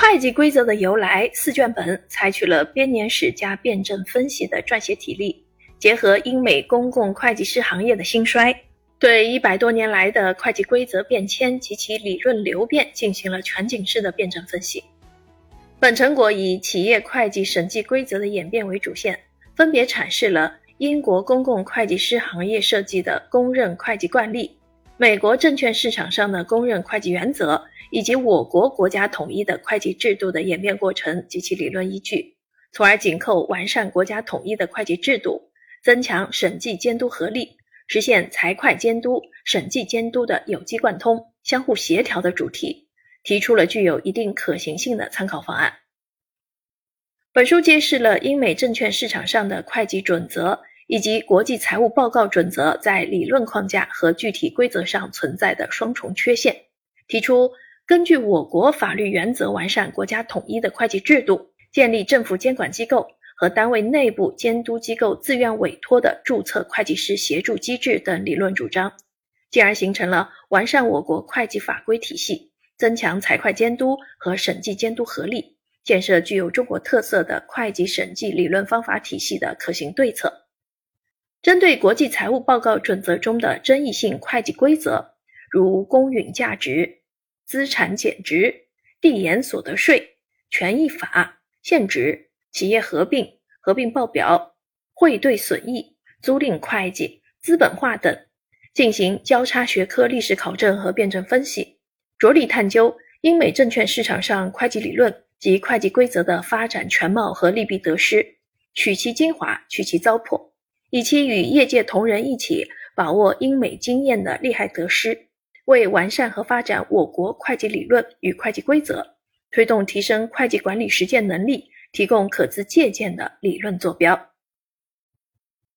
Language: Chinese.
会计规则的由来四卷本采取了编年史加辩证分析的撰写体例，结合英美公共会计师行业的兴衰，对一百多年来的会计规则变迁及其理论流变进行了全景式的辩证分析。本成果以企业会计审计规则的演变为主线，分别阐释了英国公共会计师行业设计的公认会计惯例。美国证券市场上的公认会计原则，以及我国国家统一的会计制度的演变过程及其理论依据，从而紧扣完善国家统一的会计制度，增强审计监督合力，实现财会监督、审计监督的有机贯通、相互协调的主题，提出了具有一定可行性的参考方案。本书揭示了英美证券市场上的会计准则。以及国际财务报告准则在理论框架和具体规则上存在的双重缺陷，提出根据我国法律原则完善国家统一的会计制度，建立政府监管机构和单位内部监督机构自愿委托的注册会计师协助机制等理论主张，进而形成了完善我国会计法规体系、增强财会监督和审计监督合力、建设具有中国特色的会计审计理论方法体系的可行对策。针对国际财务报告准则中的争议性会计规则，如公允价值、资产减值、递延所得税、权益法、现值、企业合并、合并报表、汇兑损益、租赁会计、资本化等，进行交叉学科历史考证和辩证分析，着力探究英美证券市场上会计理论及会计规则的发展全貌和利弊得失，取其精华，去其糟粕。以期与业界同仁一起把握英美经验的利害得失，为完善和发展我国会计理论与会计规则，推动提升会计管理实践能力，提供可资借鉴的理论坐标。